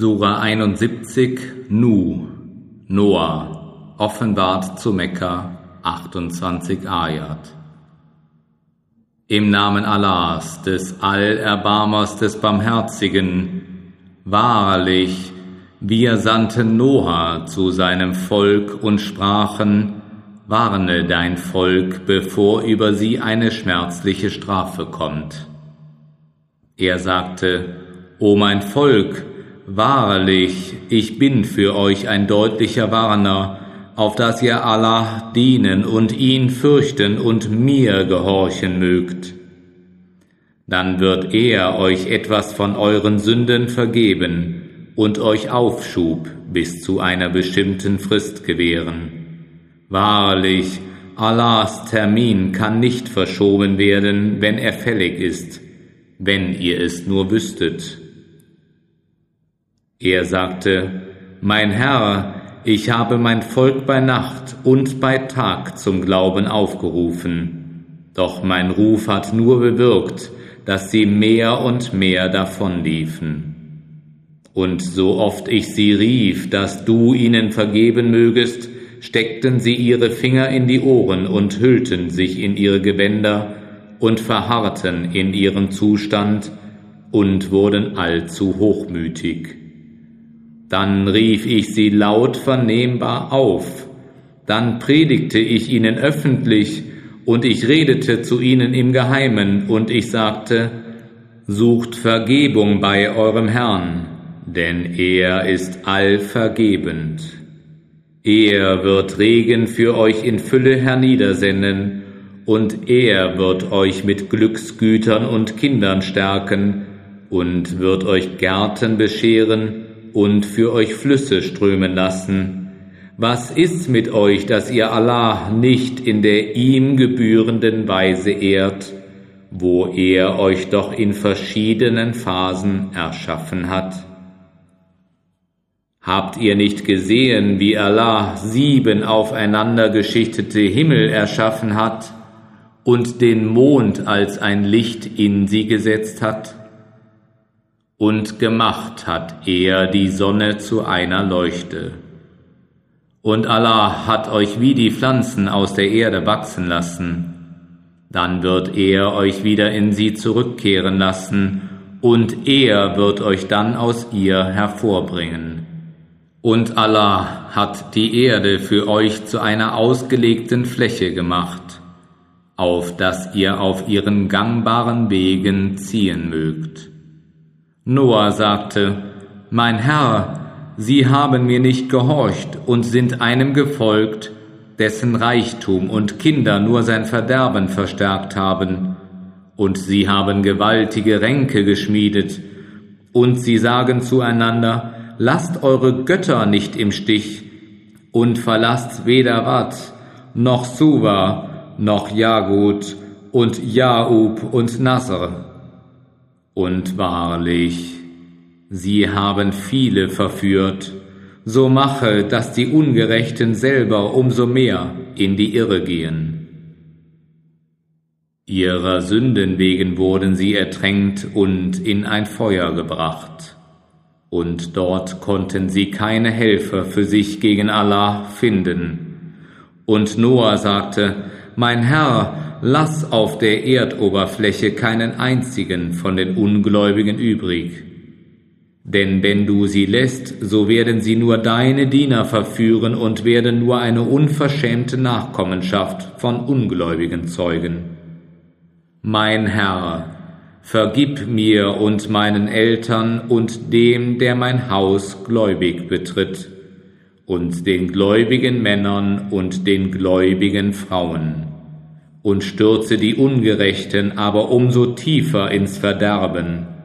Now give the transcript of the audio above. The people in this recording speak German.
Sura 71 Nu Noah offenbart zu Mekka 28 Ayat Im Namen Allahs, des Allerbarmers, des Barmherzigen, wahrlich, wir sandten Noah zu seinem Volk und sprachen, warne dein Volk, bevor über sie eine schmerzliche Strafe kommt. Er sagte, O mein Volk, Wahrlich, ich bin für euch ein deutlicher Warner, auf dass ihr Allah dienen und ihn fürchten und mir gehorchen mögt. Dann wird er euch etwas von euren Sünden vergeben und euch Aufschub bis zu einer bestimmten Frist gewähren. Wahrlich, Allahs Termin kann nicht verschoben werden, wenn er fällig ist, wenn ihr es nur wüsstet. Er sagte, Mein Herr, ich habe mein Volk bei Nacht und bei Tag zum Glauben aufgerufen, doch mein Ruf hat nur bewirkt, dass sie mehr und mehr davonliefen. Und so oft ich sie rief, dass du ihnen vergeben mögest, steckten sie ihre Finger in die Ohren und hüllten sich in ihre Gewänder und verharrten in ihrem Zustand und wurden allzu hochmütig. Dann rief ich sie laut vernehmbar auf, dann predigte ich ihnen öffentlich, und ich redete zu ihnen im Geheimen, und ich sagte, Sucht Vergebung bei eurem Herrn, denn er ist allvergebend. Er wird Regen für euch in Fülle herniedersenden, und er wird euch mit Glücksgütern und Kindern stärken, und wird euch Gärten bescheren, und für euch Flüsse strömen lassen. Was ist mit euch, dass ihr Allah nicht in der ihm gebührenden Weise ehrt, wo er euch doch in verschiedenen Phasen erschaffen hat? Habt ihr nicht gesehen, wie Allah sieben aufeinander geschichtete Himmel erschaffen hat und den Mond als ein Licht in sie gesetzt hat? Und gemacht hat er die Sonne zu einer Leuchte. Und Allah hat euch wie die Pflanzen aus der Erde wachsen lassen, dann wird er euch wieder in sie zurückkehren lassen, und er wird euch dann aus ihr hervorbringen. Und Allah hat die Erde für euch zu einer ausgelegten Fläche gemacht, auf dass ihr auf ihren gangbaren Wegen ziehen mögt. Noah sagte, Mein Herr, Sie haben mir nicht gehorcht und sind einem gefolgt, dessen Reichtum und Kinder nur sein Verderben verstärkt haben, und sie haben gewaltige Ränke geschmiedet, und sie sagen zueinander, Lasst eure Götter nicht im Stich, und verlasst weder Wat, noch Suva, noch Jagut, und Jaub und Nasr. Und wahrlich, sie haben viele verführt, so mache, dass die Ungerechten selber umso mehr in die Irre gehen. Ihrer Sünden wegen wurden sie ertränkt und in ein Feuer gebracht, und dort konnten sie keine Helfer für sich gegen Allah finden. Und Noah sagte, Mein Herr, lass auf der Erdoberfläche keinen einzigen von den Ungläubigen übrig. Denn wenn du sie lässt, so werden sie nur deine Diener verführen und werden nur eine unverschämte Nachkommenschaft von Ungläubigen zeugen. Mein Herr, vergib mir und meinen Eltern und dem, der mein Haus gläubig betritt, und den gläubigen Männern und den gläubigen Frauen und stürze die Ungerechten aber umso tiefer ins Verderben